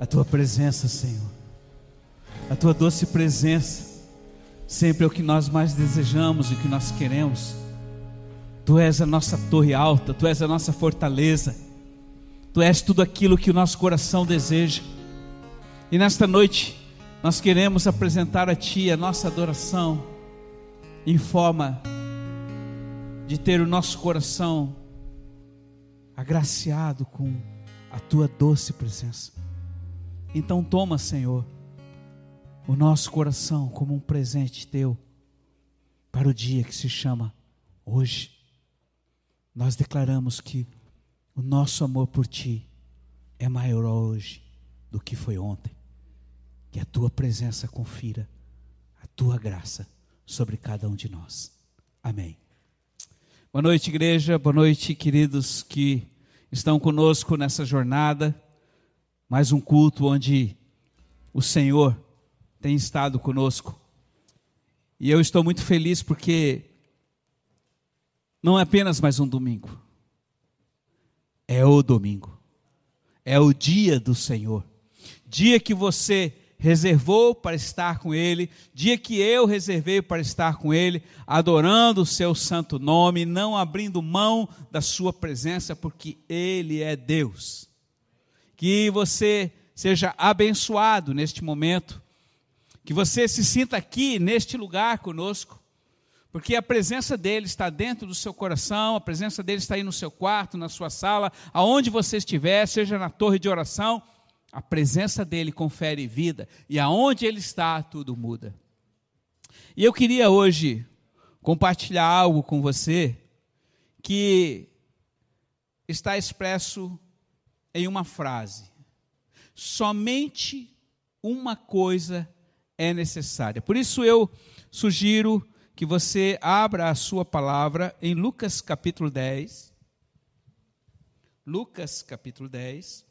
a tua presença, Senhor. A tua doce presença sempre é o que nós mais desejamos e o que nós queremos. Tu és a nossa torre alta, tu és a nossa fortaleza. Tu és tudo aquilo que o nosso coração deseja. E nesta noite nós queremos apresentar a ti a nossa adoração em forma de ter o nosso coração agraciado com a tua doce presença. Então toma, Senhor, o nosso coração como um presente teu para o dia que se chama hoje. Nós declaramos que o nosso amor por ti é maior hoje do que foi ontem. Que a tua presença confira a tua graça sobre cada um de nós. Amém. Boa noite, igreja. Boa noite, queridos que estão conosco nessa jornada. Mais um culto onde o Senhor tem estado conosco. E eu estou muito feliz porque não é apenas mais um domingo, é o domingo, é o dia do Senhor, dia que você reservou para estar com Ele, dia que eu reservei para estar com Ele, adorando o Seu santo nome, não abrindo mão da Sua presença, porque Ele é Deus. Que você seja abençoado neste momento, que você se sinta aqui, neste lugar conosco, porque a presença dele está dentro do seu coração, a presença dele está aí no seu quarto, na sua sala, aonde você estiver, seja na torre de oração a presença dele confere vida. E aonde ele está, tudo muda. E eu queria hoje compartilhar algo com você que está expresso em uma frase. Somente uma coisa é necessária. Por isso eu sugiro que você abra a sua palavra em Lucas capítulo 10. Lucas capítulo 10.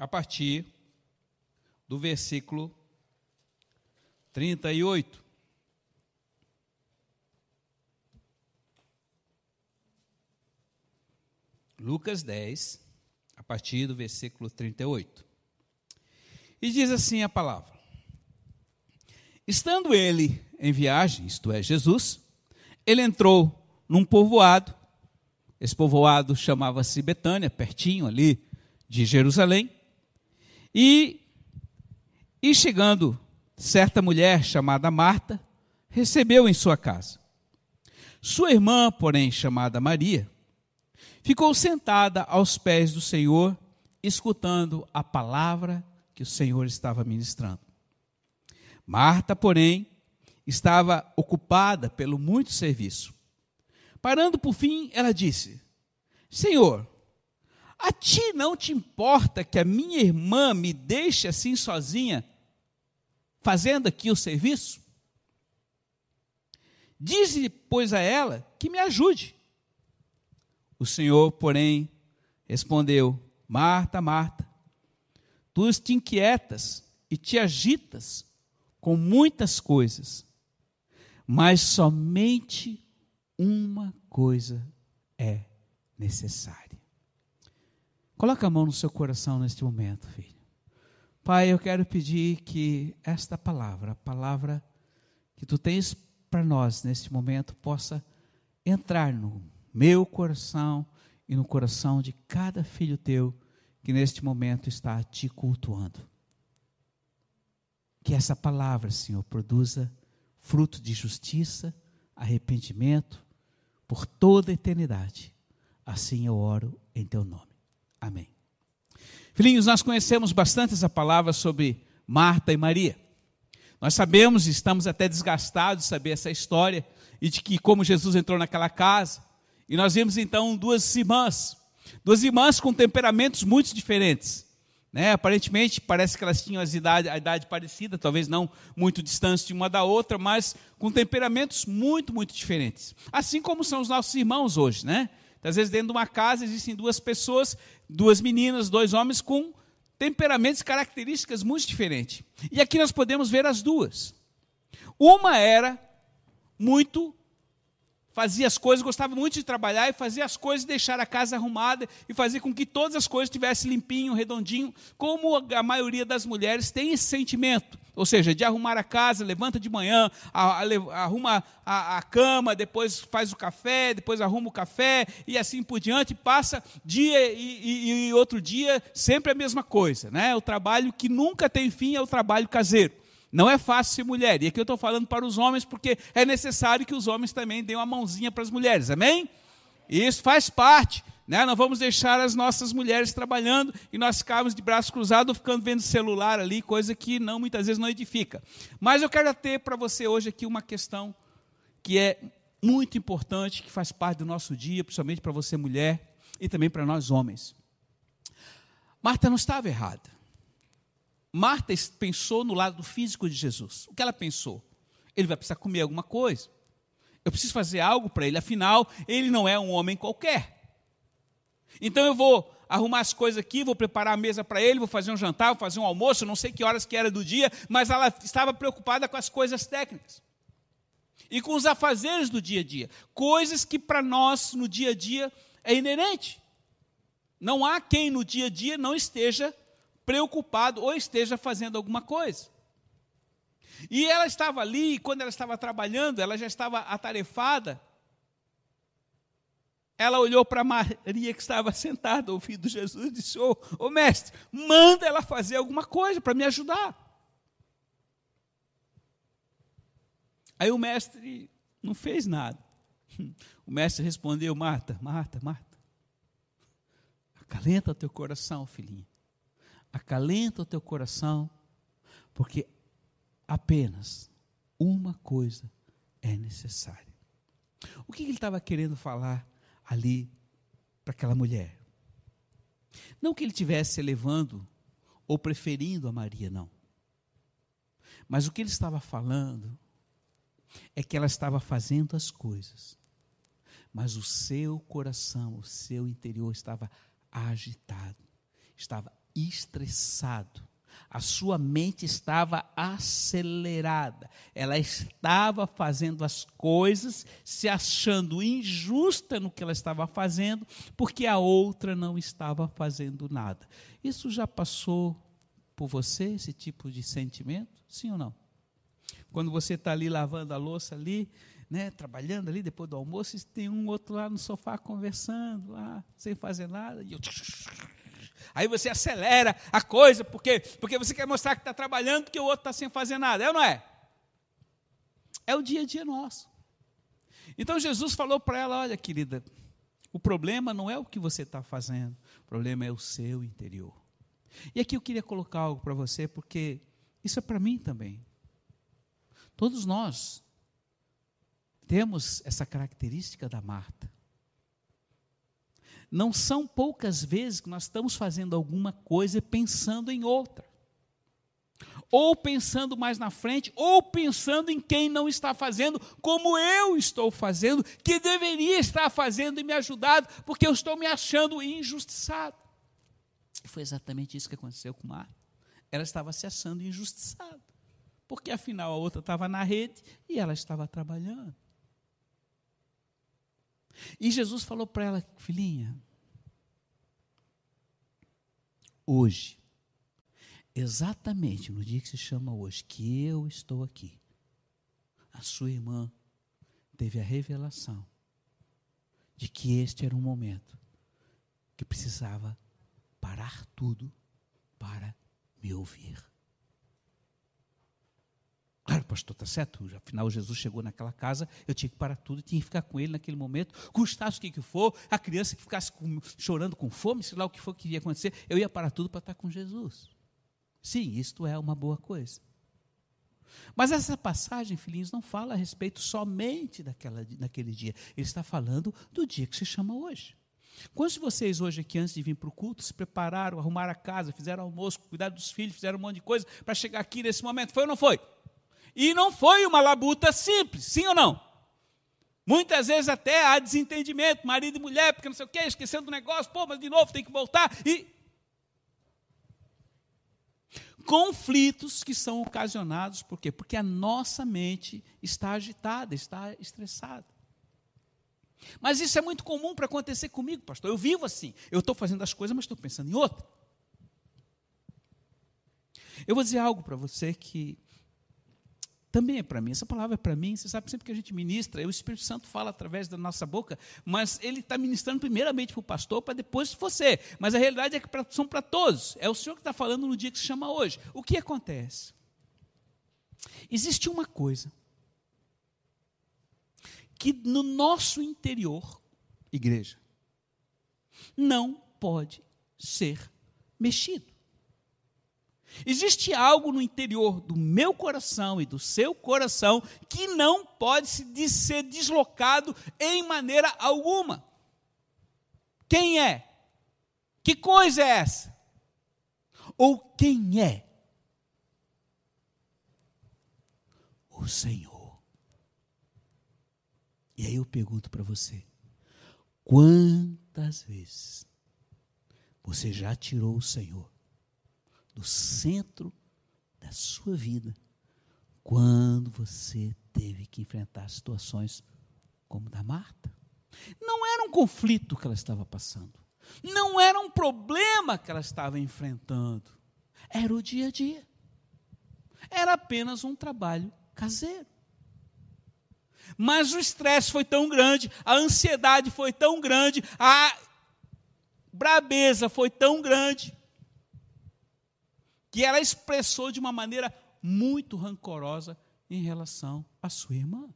a partir do versículo 38. Lucas 10, a partir do versículo 38. E diz assim a palavra: Estando ele em viagem, isto é, Jesus, ele entrou num povoado, esse povoado chamava-se Betânia, pertinho ali de Jerusalém, e, e chegando certa mulher chamada Marta, recebeu em sua casa. Sua irmã, porém, chamada Maria, ficou sentada aos pés do Senhor, escutando a palavra que o Senhor estava ministrando. Marta, porém, estava ocupada pelo muito serviço. Parando por fim, ela disse: Senhor, a ti não te importa que a minha irmã me deixe assim sozinha, fazendo aqui o serviço? Dize, pois, a ela que me ajude. O Senhor, porém, respondeu: Marta, Marta, tu te inquietas e te agitas com muitas coisas, mas somente uma coisa é necessária. Coloca a mão no seu coração neste momento, filho. Pai, eu quero pedir que esta palavra, a palavra que tu tens para nós neste momento, possa entrar no meu coração e no coração de cada filho teu que neste momento está te cultuando. Que essa palavra, Senhor, produza fruto de justiça, arrependimento por toda a eternidade. Assim eu oro em teu nome. Amém. Filhinhos, nós conhecemos bastante essa palavra sobre Marta e Maria. Nós sabemos, estamos até desgastados de saber essa história e de que como Jesus entrou naquela casa, e nós vimos então duas irmãs, duas irmãs com temperamentos muito diferentes. Né? Aparentemente, parece que elas tinham idade, a idade parecida, talvez não muito distante uma da outra, mas com temperamentos muito, muito diferentes. Assim como são os nossos irmãos hoje, né? Então, às vezes, dentro de uma casa existem duas pessoas, duas meninas, dois homens com temperamentos características muito diferentes. E aqui nós podemos ver as duas. Uma era muito fazia as coisas, gostava muito de trabalhar e fazia as coisas, deixar a casa arrumada e fazer com que todas as coisas estivessem limpinho, redondinho, como a maioria das mulheres tem esse sentimento. Ou seja, de arrumar a casa, levanta de manhã, arruma a, a cama, depois faz o café, depois arruma o café e assim por diante, passa dia e, e, e outro dia, sempre a mesma coisa. Né? O trabalho que nunca tem fim é o trabalho caseiro. Não é fácil ser mulher. E aqui eu estou falando para os homens, porque é necessário que os homens também deem uma mãozinha para as mulheres. Amém? E isso faz parte. Né? Não vamos deixar as nossas mulheres trabalhando e nós ficarmos de braço cruzado ficando vendo celular ali, coisa que não muitas vezes não edifica. Mas eu quero ter para você hoje aqui uma questão que é muito importante, que faz parte do nosso dia, principalmente para você mulher e também para nós homens. Marta não estava errada. Marta pensou no lado físico de Jesus. O que ela pensou? Ele vai precisar comer alguma coisa. Eu preciso fazer algo para ele, afinal, ele não é um homem qualquer. Então eu vou arrumar as coisas aqui, vou preparar a mesa para ele, vou fazer um jantar, vou fazer um almoço, não sei que horas que era do dia, mas ela estava preocupada com as coisas técnicas. E com os afazeres do dia a dia, coisas que para nós no dia a dia é inerente. Não há quem no dia a dia não esteja preocupado ou esteja fazendo alguma coisa. E ela estava ali, e quando ela estava trabalhando, ela já estava atarefada. Ela olhou para Maria que estava sentada, ouvindo Jesus, e disse: Ô oh, oh, mestre, manda ela fazer alguma coisa para me ajudar. Aí o mestre não fez nada. O mestre respondeu: Marta, Marta, Marta, acalenta teu coração, filhinha acalenta o teu coração, porque apenas uma coisa é necessária. O que ele estava querendo falar ali para aquela mulher? Não que ele estivesse elevando ou preferindo a Maria, não. Mas o que ele estava falando é que ela estava fazendo as coisas, mas o seu coração, o seu interior estava agitado, estava estressado. A sua mente estava acelerada. Ela estava fazendo as coisas, se achando injusta no que ela estava fazendo, porque a outra não estava fazendo nada. Isso já passou por você, esse tipo de sentimento? Sim ou não? Quando você está ali lavando a louça ali, né, trabalhando ali depois do almoço, e tem um outro lá no sofá conversando, lá, sem fazer nada, e eu Aí você acelera a coisa, porque, porque você quer mostrar que está trabalhando, porque o outro está sem fazer nada. É ou não é? É o dia a dia nosso. Então Jesus falou para ela: olha, querida, o problema não é o que você está fazendo, o problema é o seu interior. E aqui eu queria colocar algo para você, porque isso é para mim também. Todos nós temos essa característica da Marta. Não são poucas vezes que nós estamos fazendo alguma coisa pensando em outra. Ou pensando mais na frente, ou pensando em quem não está fazendo como eu estou fazendo, que deveria estar fazendo e me ajudado, porque eu estou me achando injustiçado. E foi exatamente isso que aconteceu com Marta. Ela estava se achando injustiçada, porque afinal a outra estava na rede e ela estava trabalhando. E Jesus falou para ela, filhinha, hoje, exatamente no dia que se chama hoje, que eu estou aqui, a sua irmã teve a revelação de que este era um momento que precisava parar tudo para me ouvir. Pastor, está certo. Afinal, Jesus chegou naquela casa, eu tinha que parar tudo, tinha que ficar com ele naquele momento, custasse o que, que for, a criança que ficasse com, chorando com fome, sei lá o que for que ia acontecer, eu ia parar tudo para estar com Jesus. Sim, isto é uma boa coisa. Mas essa passagem, filhinhos, não fala a respeito somente daquela, daquele dia. Ele está falando do dia que se chama hoje. Quantos de vocês hoje aqui, antes de vir para o culto, se prepararam, arrumaram a casa, fizeram almoço, cuidaram dos filhos, fizeram um monte de coisa para chegar aqui nesse momento? Foi ou não foi? E não foi uma labuta simples, sim ou não? Muitas vezes até há desentendimento, marido e mulher, porque não sei o quê, esquecendo do negócio, pô, mas de novo tem que voltar. E conflitos que são ocasionados por quê? Porque a nossa mente está agitada, está estressada. Mas isso é muito comum para acontecer comigo, pastor. Eu vivo assim. Eu estou fazendo as coisas, mas estou pensando em outra. Eu vou dizer algo para você que também é para mim. Essa palavra é para mim. Você sabe, sempre que a gente ministra, o Espírito Santo fala através da nossa boca, mas ele está ministrando primeiramente para o pastor, para depois você. Mas a realidade é que são para todos. É o Senhor que está falando no dia que se chama hoje. O que acontece? Existe uma coisa que no nosso interior, igreja, não pode ser mexido. Existe algo no interior do meu coração e do seu coração que não pode ser deslocado em maneira alguma. Quem é? Que coisa é essa? Ou quem é? O Senhor. E aí eu pergunto para você: quantas vezes você já tirou o Senhor no centro da sua vida quando você teve que enfrentar situações como da Marta. Não era um conflito que ela estava passando, não era um problema que ela estava enfrentando, era o dia a dia, era apenas um trabalho caseiro. Mas o estresse foi tão grande, a ansiedade foi tão grande, a brabeza foi tão grande, que ela expressou de uma maneira muito rancorosa em relação à sua irmã.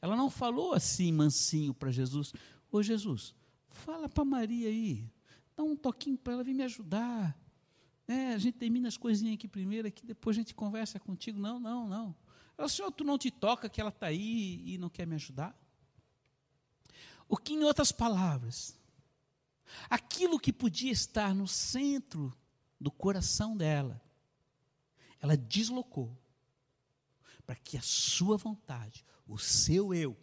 Ela não falou assim mansinho para Jesus: Ô Jesus, fala para Maria aí, dá um toquinho para ela vir me ajudar. É, a gente termina as coisinhas aqui primeiro, aqui depois a gente conversa contigo. Não, não, não. O Senhor, tu não te toca que ela está aí e não quer me ajudar? O que, em outras palavras, aquilo que podia estar no centro do coração dela, ela deslocou para que a sua vontade, o seu eu,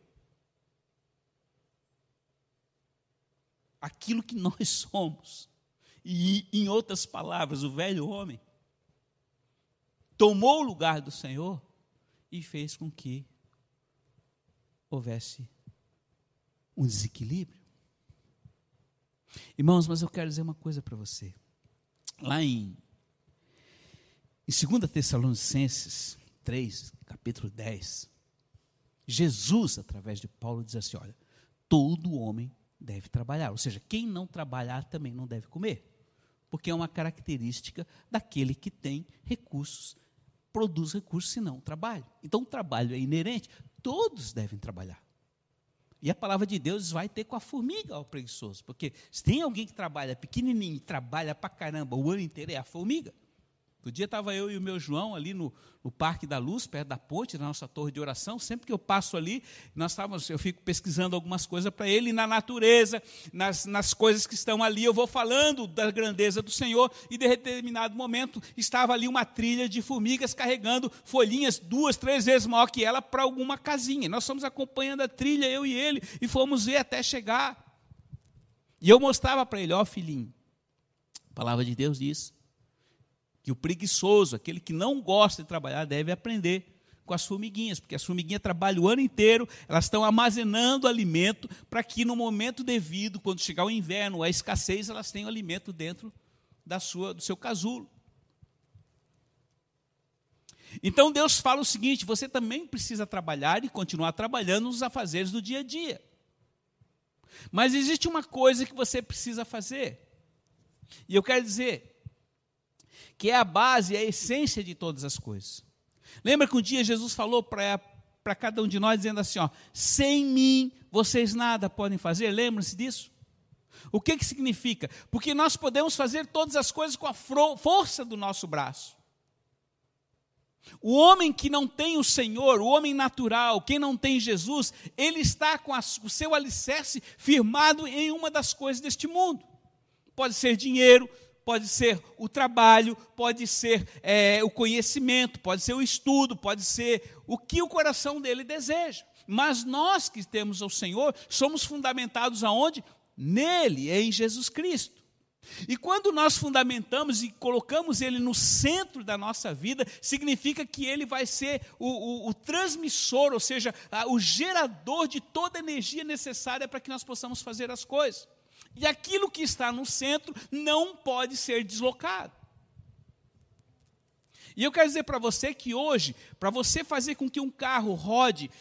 aquilo que nós somos, e em outras palavras, o velho homem, tomou o lugar do Senhor e fez com que houvesse um desequilíbrio. Irmãos, mas eu quero dizer uma coisa para você lá em, em 2 Tessalonicenses 3, capítulo 10, Jesus, através de Paulo, diz assim: olha, todo homem deve trabalhar, ou seja, quem não trabalhar também não deve comer, porque é uma característica daquele que tem recursos, produz recursos, se não trabalha. Então o trabalho é inerente, todos devem trabalhar. E a palavra de Deus vai ter com a formiga, o preguiçoso. Porque se tem alguém que trabalha pequenininho, trabalha pra caramba o ano inteiro, é a formiga. Um dia estava eu e o meu João ali no, no, Parque da Luz, perto da ponte, na nossa torre de oração. Sempre que eu passo ali, nós estávamos, eu fico pesquisando algumas coisas para ele, na natureza, nas, nas coisas que estão ali. Eu vou falando da grandeza do Senhor, e de determinado momento estava ali uma trilha de formigas carregando folhinhas duas, três vezes maior que ela para alguma casinha. Nós fomos acompanhando a trilha, eu e ele, e fomos ver até chegar. E eu mostrava para ele: Ó, oh, filhinho, a palavra de Deus diz que o preguiçoso, aquele que não gosta de trabalhar, deve aprender com as formiguinhas, porque as formiguinhas trabalham o ano inteiro, elas estão armazenando alimento para que no momento devido, quando chegar o inverno, a escassez, elas tenham alimento dentro da sua, do seu casulo. Então Deus fala o seguinte: você também precisa trabalhar e continuar trabalhando nos afazeres do dia a dia. Mas existe uma coisa que você precisa fazer. E eu quero dizer, que é a base, é a essência de todas as coisas. Lembra que um dia Jesus falou para cada um de nós, dizendo assim: ó, sem mim vocês nada podem fazer? Lembram-se disso? O que, que significa? Porque nós podemos fazer todas as coisas com a força do nosso braço. O homem que não tem o Senhor, o homem natural, quem não tem Jesus, ele está com a, o seu alicerce firmado em uma das coisas deste mundo. Pode ser dinheiro, pode ser o trabalho, pode ser é, o conhecimento, pode ser o estudo, pode ser o que o coração dele deseja. Mas nós que temos o Senhor, somos fundamentados aonde? Nele, em Jesus Cristo. E quando nós fundamentamos e colocamos ele no centro da nossa vida, significa que ele vai ser o, o, o transmissor, ou seja, a, o gerador de toda a energia necessária para que nós possamos fazer as coisas. E aquilo que está no centro não pode ser deslocado. E eu quero dizer para você que hoje, para você fazer com que um carro rode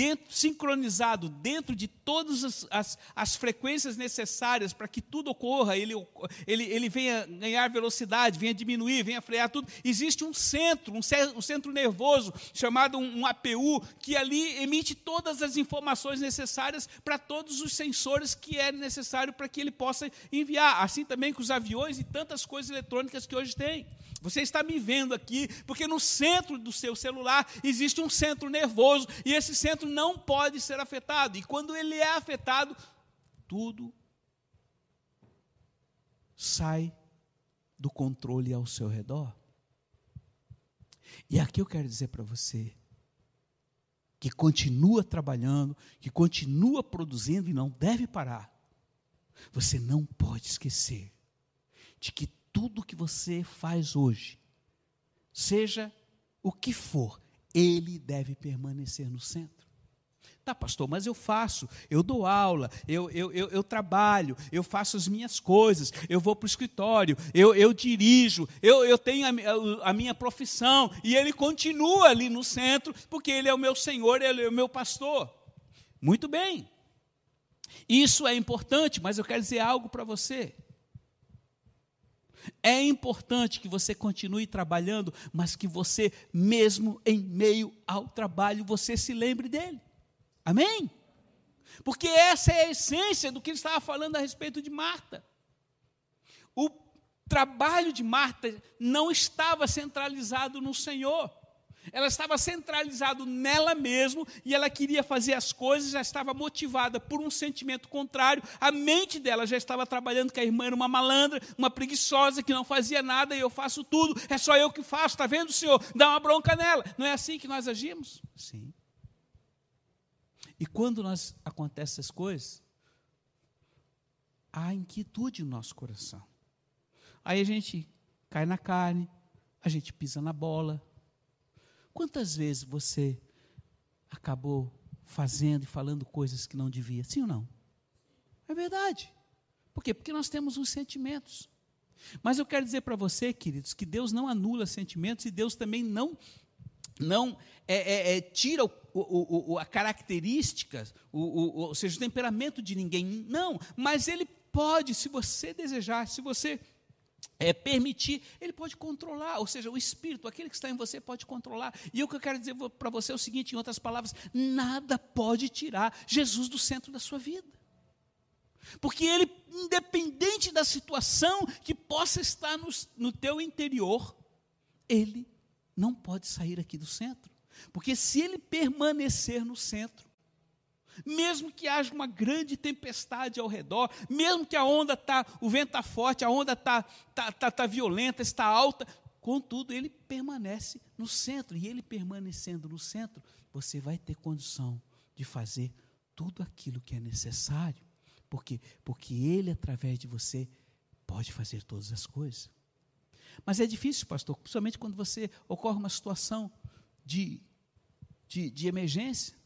dentro, sincronizado dentro de todas as, as, as frequências necessárias para que tudo ocorra, ele, ele, ele venha ganhar velocidade, venha diminuir, venha frear tudo, existe um centro, um, um centro nervoso chamado um, um APU, que ali emite todas as informações necessárias para todos os sensores que é necessário para que ele possa enviar. Assim também com os aviões e tantas coisas eletrônicas que hoje tem. Você está me vendo aqui, porque no centro do seu celular existe um centro nervoso, e esse centro não pode ser afetado. E quando ele é afetado, tudo sai do controle ao seu redor. E aqui eu quero dizer para você que continua trabalhando, que continua produzindo e não deve parar. Você não pode esquecer de que tudo que você faz hoje, seja o que for, ele deve permanecer no centro. Tá, pastor, mas eu faço, eu dou aula, eu, eu, eu, eu trabalho, eu faço as minhas coisas, eu vou para o escritório, eu, eu dirijo, eu, eu tenho a, a, minha profissão, e ele continua ali no centro, porque ele é o meu Senhor, ele é o meu pastor. Muito bem, isso é importante, mas eu quero dizer algo para você. É importante que você continue trabalhando, mas que você, mesmo em meio ao trabalho, você se lembre dele. Amém? Porque essa é a essência do que ele estava falando a respeito de Marta. O trabalho de Marta não estava centralizado no Senhor. Ela estava centralizado nela mesma e ela queria fazer as coisas, já estava motivada por um sentimento contrário. A mente dela já estava trabalhando que a irmã era uma malandra, uma preguiçosa que não fazia nada e eu faço tudo, é só eu que faço, está vendo, Senhor? Dá uma bronca nela. Não é assim que nós agimos? Sim. E quando nós acontecem essas coisas, há inquietude no nosso coração. Aí a gente cai na carne, a gente pisa na bola, Quantas vezes você acabou fazendo e falando coisas que não devia? Sim ou não? É verdade. Por quê? Porque nós temos os sentimentos. Mas eu quero dizer para você, queridos, que Deus não anula sentimentos e Deus também não não é, é, é, tira o, o, o, a característica, ou seja, o temperamento de ninguém. Não, mas Ele pode, se você desejar, se você é, permitir, ele pode controlar, ou seja, o espírito, aquele que está em você, pode controlar. E o que eu quero dizer para você é o seguinte: em outras palavras, nada pode tirar Jesus do centro da sua vida. Porque ele, independente da situação que possa estar no, no teu interior, ele não pode sair aqui do centro. Porque se ele permanecer no centro, mesmo que haja uma grande tempestade ao redor, mesmo que a onda está, o vento está forte, a onda está tá, tá, tá violenta, está alta, contudo, ele permanece no centro, e ele permanecendo no centro, você vai ter condição de fazer tudo aquilo que é necessário, porque porque ele através de você pode fazer todas as coisas. Mas é difícil, pastor, principalmente quando você ocorre uma situação de, de, de emergência.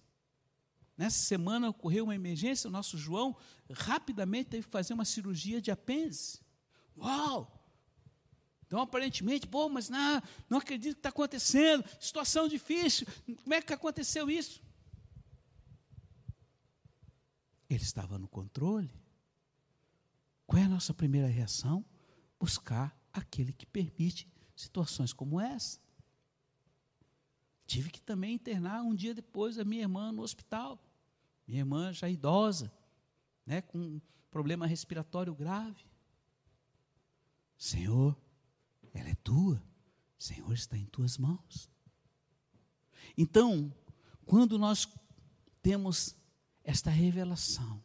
Nessa semana ocorreu uma emergência, o nosso João rapidamente teve que fazer uma cirurgia de apêndice. Uau! Então, aparentemente, pô, mas não, não acredito que está acontecendo, situação difícil, como é que aconteceu isso? Ele estava no controle. Qual é a nossa primeira reação? Buscar aquele que permite situações como essa. Tive que também internar um dia depois a minha irmã no hospital. Minha irmã já idosa, né, com um problema respiratório grave. Senhor, ela é tua. Senhor, está em tuas mãos. Então, quando nós temos esta revelação,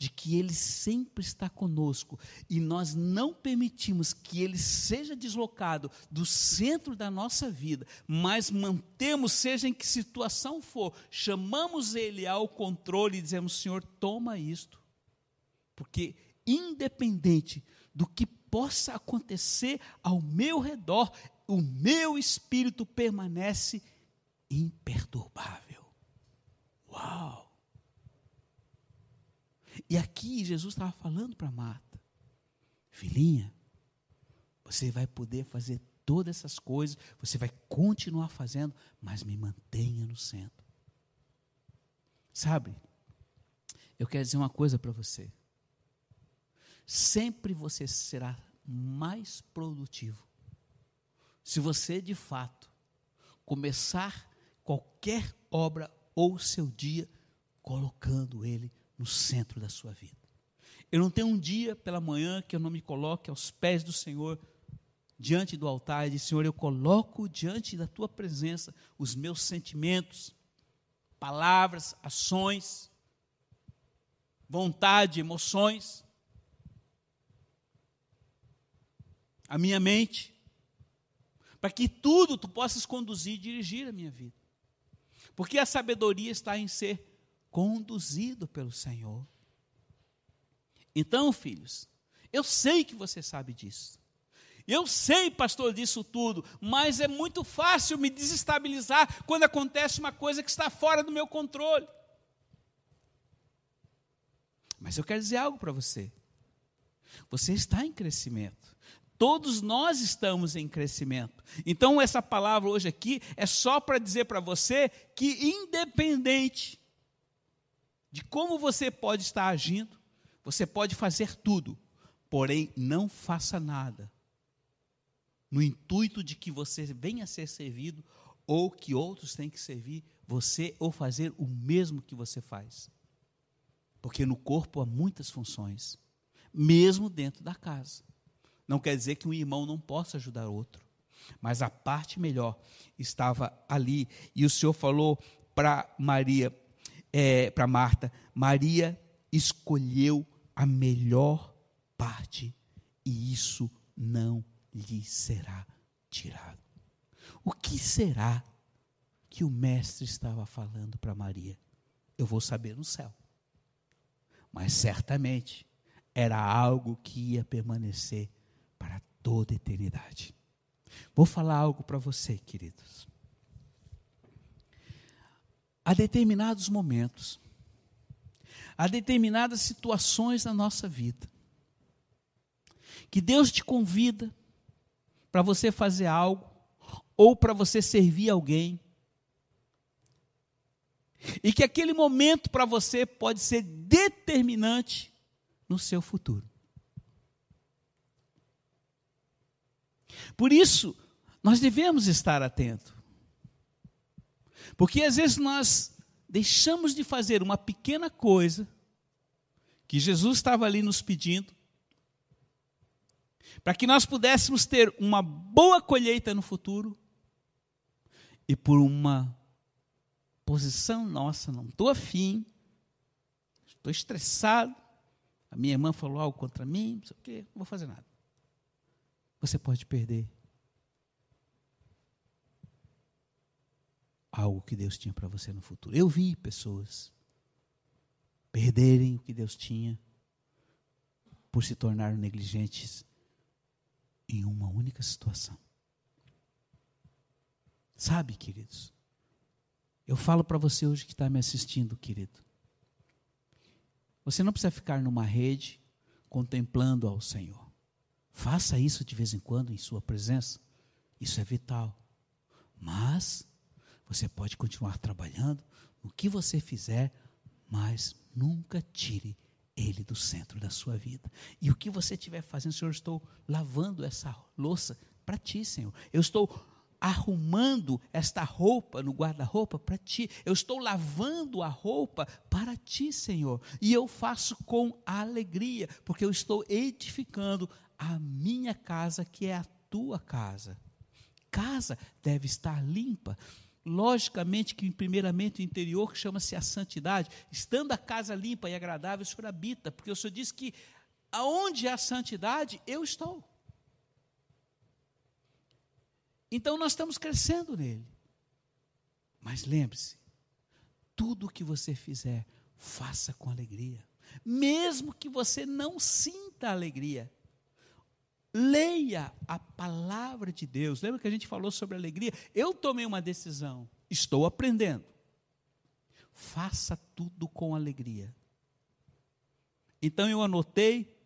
de que Ele sempre está conosco e nós não permitimos que Ele seja deslocado do centro da nossa vida, mas mantemos, seja em que situação for, chamamos Ele ao controle e dizemos: Senhor, toma isto, porque independente do que possa acontecer ao meu redor, o meu espírito permanece imperturbável. Uau! E aqui Jesus estava falando para Marta: Filhinha, você vai poder fazer todas essas coisas, você vai continuar fazendo, mas me mantenha no centro. Sabe, eu quero dizer uma coisa para você. Sempre você será mais produtivo se você de fato começar qualquer obra ou seu dia colocando ele no centro da sua vida. Eu não tenho um dia pela manhã que eu não me coloque aos pés do Senhor, diante do altar, e diz: Senhor, eu coloco diante da tua presença os meus sentimentos, palavras, ações, vontade, emoções, a minha mente, para que tudo tu possas conduzir e dirigir a minha vida. Porque a sabedoria está em ser conduzido pelo Senhor. Então, filhos, eu sei que você sabe disso. Eu sei, pastor, disso tudo, mas é muito fácil me desestabilizar quando acontece uma coisa que está fora do meu controle. Mas eu quero dizer algo para você. Você está em crescimento. Todos nós estamos em crescimento. Então, essa palavra hoje aqui é só para dizer para você que, independente de como você pode estar agindo, você pode fazer tudo, porém não faça nada no intuito de que você venha a ser servido ou que outros têm que servir você ou fazer o mesmo que você faz. Porque no corpo há muitas funções, mesmo dentro da casa. Não quer dizer que um irmão não possa ajudar outro. Mas a parte melhor estava ali. E o Senhor falou para Maria, é, para Marta: Maria escolheu a melhor parte, e isso não lhe será tirado. O que será que o Mestre estava falando para Maria? Eu vou saber no céu. Mas certamente era algo que ia permanecer para toda a eternidade. Vou falar algo para você, queridos. Há determinados momentos, há determinadas situações na nossa vida, que Deus te convida para você fazer algo, ou para você servir alguém, e que aquele momento para você pode ser determinante no seu futuro. Por isso, nós devemos estar atentos. Porque às vezes nós deixamos de fazer uma pequena coisa que Jesus estava ali nos pedindo, para que nós pudéssemos ter uma boa colheita no futuro, e por uma posição nossa, não estou afim, estou estressado, a minha irmã falou algo contra mim, não sei o quê, não vou fazer nada. Você pode perder algo que Deus tinha para você no futuro. Eu vi pessoas perderem o que Deus tinha por se tornar negligentes em uma única situação. Sabe, queridos, eu falo para você hoje que está me assistindo, querido. Você não precisa ficar numa rede contemplando ao Senhor. Faça isso de vez em quando em sua presença. Isso é vital. Mas você pode continuar trabalhando no que você fizer, mas nunca tire ele do centro da sua vida. E o que você estiver fazendo, Senhor, eu estou lavando essa louça para ti, Senhor. Eu estou arrumando esta roupa no guarda-roupa para ti. Eu estou lavando a roupa para ti, Senhor. E eu faço com alegria, porque eu estou edificando a minha casa, que é a tua casa. Casa deve estar limpa. Logicamente que, primeiramente, o interior chama-se a santidade. Estando a casa limpa e agradável, o Senhor habita, porque o Senhor diz que aonde há santidade, eu estou. Então nós estamos crescendo nele. Mas lembre-se, tudo o que você fizer, faça com alegria. Mesmo que você não sinta alegria, Leia a palavra de Deus. Lembra que a gente falou sobre alegria? Eu tomei uma decisão, estou aprendendo. Faça tudo com alegria. Então eu anotei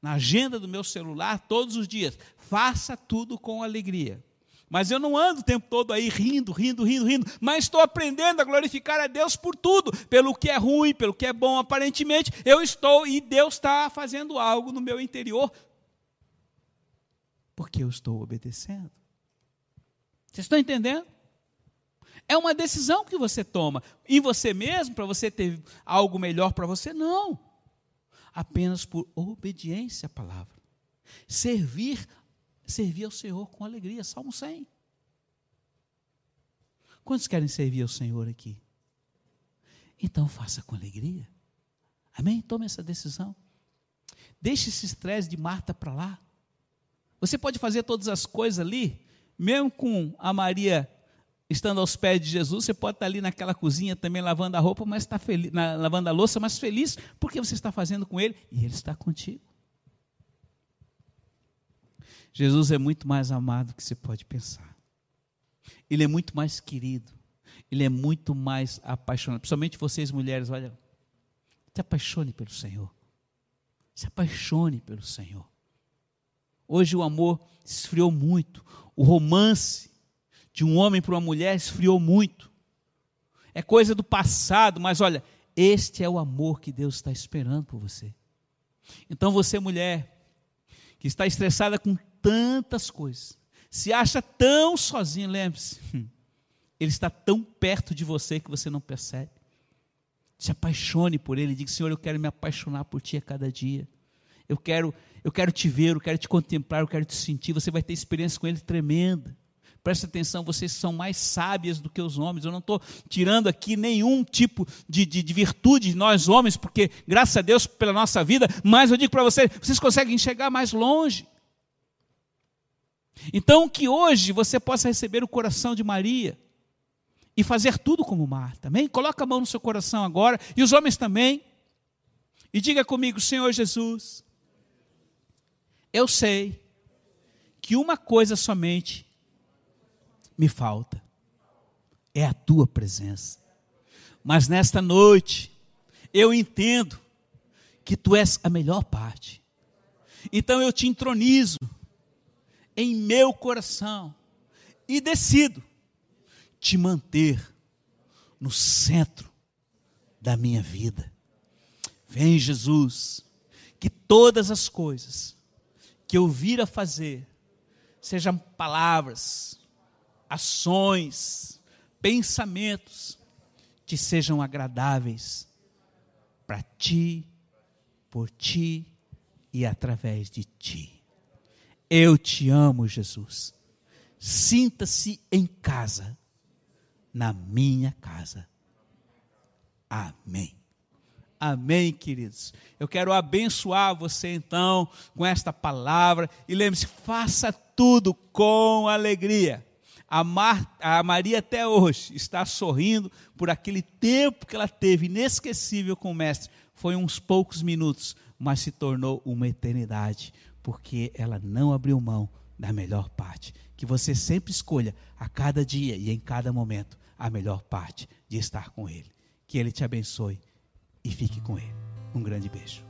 na agenda do meu celular todos os dias: faça tudo com alegria. Mas eu não ando o tempo todo aí rindo, rindo, rindo, rindo, mas estou aprendendo a glorificar a Deus por tudo, pelo que é ruim, pelo que é bom, aparentemente, eu estou e Deus está fazendo algo no meu interior, porque eu estou obedecendo. Vocês estão entendendo? É uma decisão que você toma em você mesmo para você ter algo melhor para você? Não. Apenas por obediência à palavra. Servir servir ao Senhor com alegria. Salmo 100. Quantos querem servir ao Senhor aqui? Então faça com alegria. Amém? Tome essa decisão. Deixe esse estresse de Marta para lá. Você pode fazer todas as coisas ali, mesmo com a Maria estando aos pés de Jesus, você pode estar ali naquela cozinha também lavando a roupa, mas está feliz, na, lavando a louça, mas feliz porque você está fazendo com ele e ele está contigo. Jesus é muito mais amado que você pode pensar. Ele é muito mais querido. Ele é muito mais apaixonado. Principalmente vocês mulheres, olha, se apaixone pelo Senhor. Se apaixone pelo Senhor. Hoje o amor esfriou muito. O romance de um homem para uma mulher esfriou muito. É coisa do passado, mas olha, este é o amor que Deus está esperando por você. Então você, mulher, que está estressada com tantas coisas, se acha tão sozinho, lembre-se, ele está tão perto de você que você não percebe. Se apaixone por ele, diga: Senhor, eu quero me apaixonar por ti a cada dia. Eu quero, eu quero te ver, eu quero te contemplar, eu quero te sentir. Você vai ter experiência com ele tremenda. Presta atenção, vocês são mais sábias do que os homens. Eu não estou tirando aqui nenhum tipo de, de, de, virtude de nós homens, porque graças a Deus pela nossa vida, mas eu digo para vocês, vocês conseguem enxergar mais longe. Então, que hoje você possa receber o coração de Maria e fazer tudo como Marta, amém? Coloca a mão no seu coração agora, e os homens também, e diga comigo, Senhor Jesus, eu sei que uma coisa somente me falta, é a tua presença. Mas nesta noite, eu entendo que tu és a melhor parte. Então eu te entronizo em meu coração e decido te manter no centro da minha vida. Vem, Jesus, que todas as coisas que eu vir a fazer, sejam palavras, ações, pensamentos, que sejam agradáveis para ti, por ti e através de ti. Eu te amo, Jesus. Sinta-se em casa, na minha casa. Amém. Amém, queridos. Eu quero abençoar você então com esta palavra e lembre-se, faça tudo com alegria. A, Mar, a Maria até hoje está sorrindo por aquele tempo que ela teve inesquecível com o Mestre. Foi uns poucos minutos, mas se tornou uma eternidade porque ela não abriu mão da melhor parte. Que você sempre escolha a cada dia e em cada momento a melhor parte de estar com Ele. Que Ele te abençoe e fique com Ele. Um grande beijo.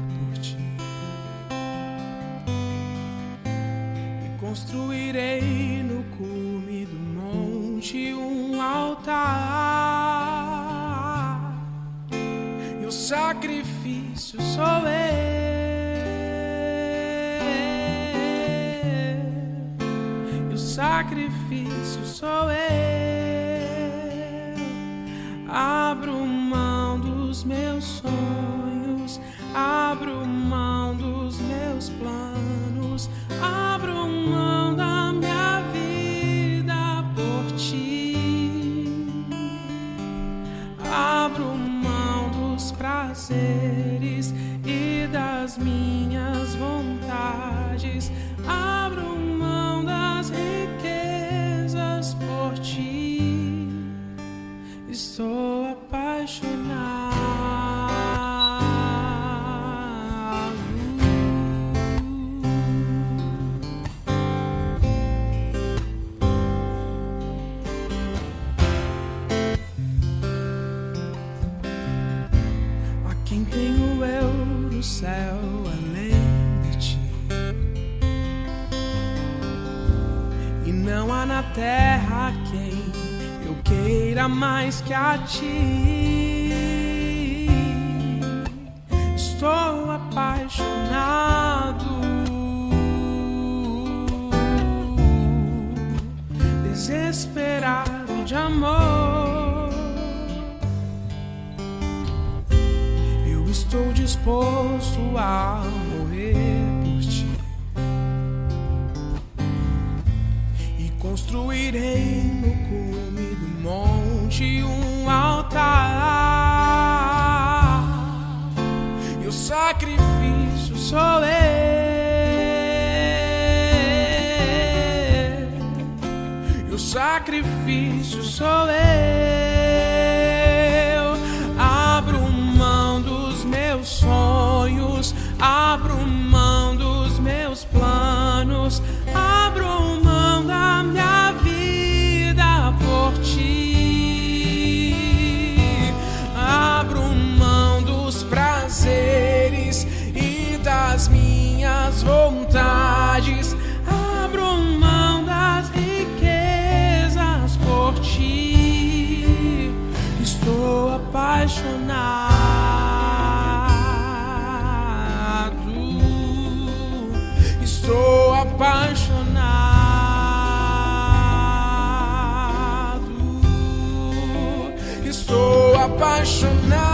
sacrifício sou eu. Abro mão dos meus sonhos, abro mão dos meus planos, mais que a ti. Estou apaixonado, desesperado de amor. Eu estou disposto a morrer monte um altar. E o sacrifício sou eu. E o sacrifício sou eu. Abro mão dos meus sonhos, abro apaixonado. Estou apaixonado. Estou apaixonado.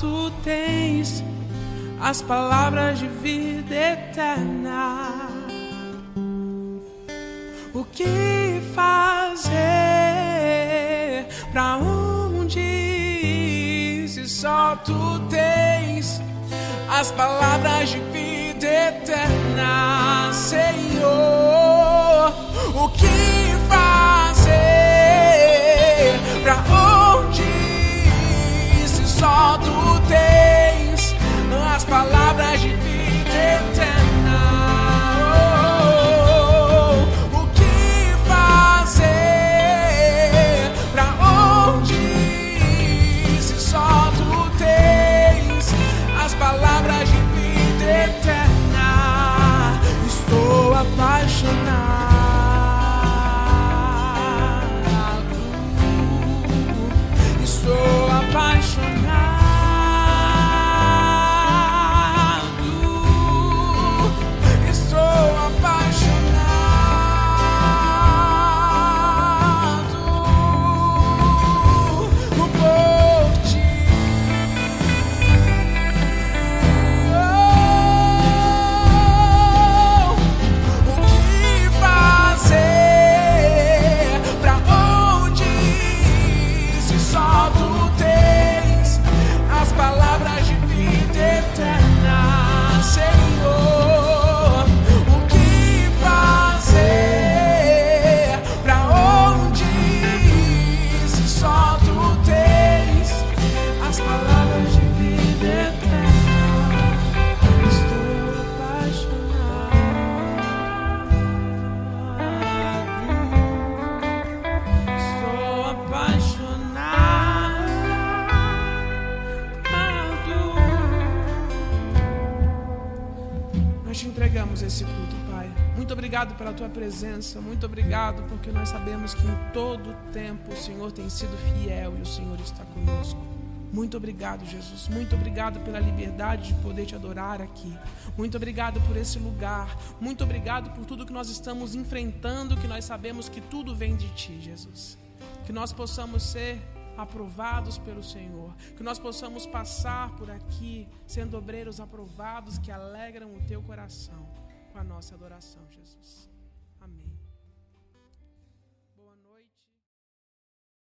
Tu tens as palavras de vida eterna. O que fazer? Pra onde ir? Se só tu tens as palavras de vida eterna, Senhor. O que fazer? Pra onde ir? Se só tu palavras tua presença. Muito obrigado porque nós sabemos que em todo tempo o Senhor tem sido fiel e o Senhor está conosco. Muito obrigado, Jesus. Muito obrigado pela liberdade de poder te adorar aqui. Muito obrigado por esse lugar. Muito obrigado por tudo que nós estamos enfrentando, que nós sabemos que tudo vem de ti, Jesus. Que nós possamos ser aprovados pelo Senhor. Que nós possamos passar por aqui sendo obreiros aprovados que alegram o teu coração com a nossa adoração, Jesus.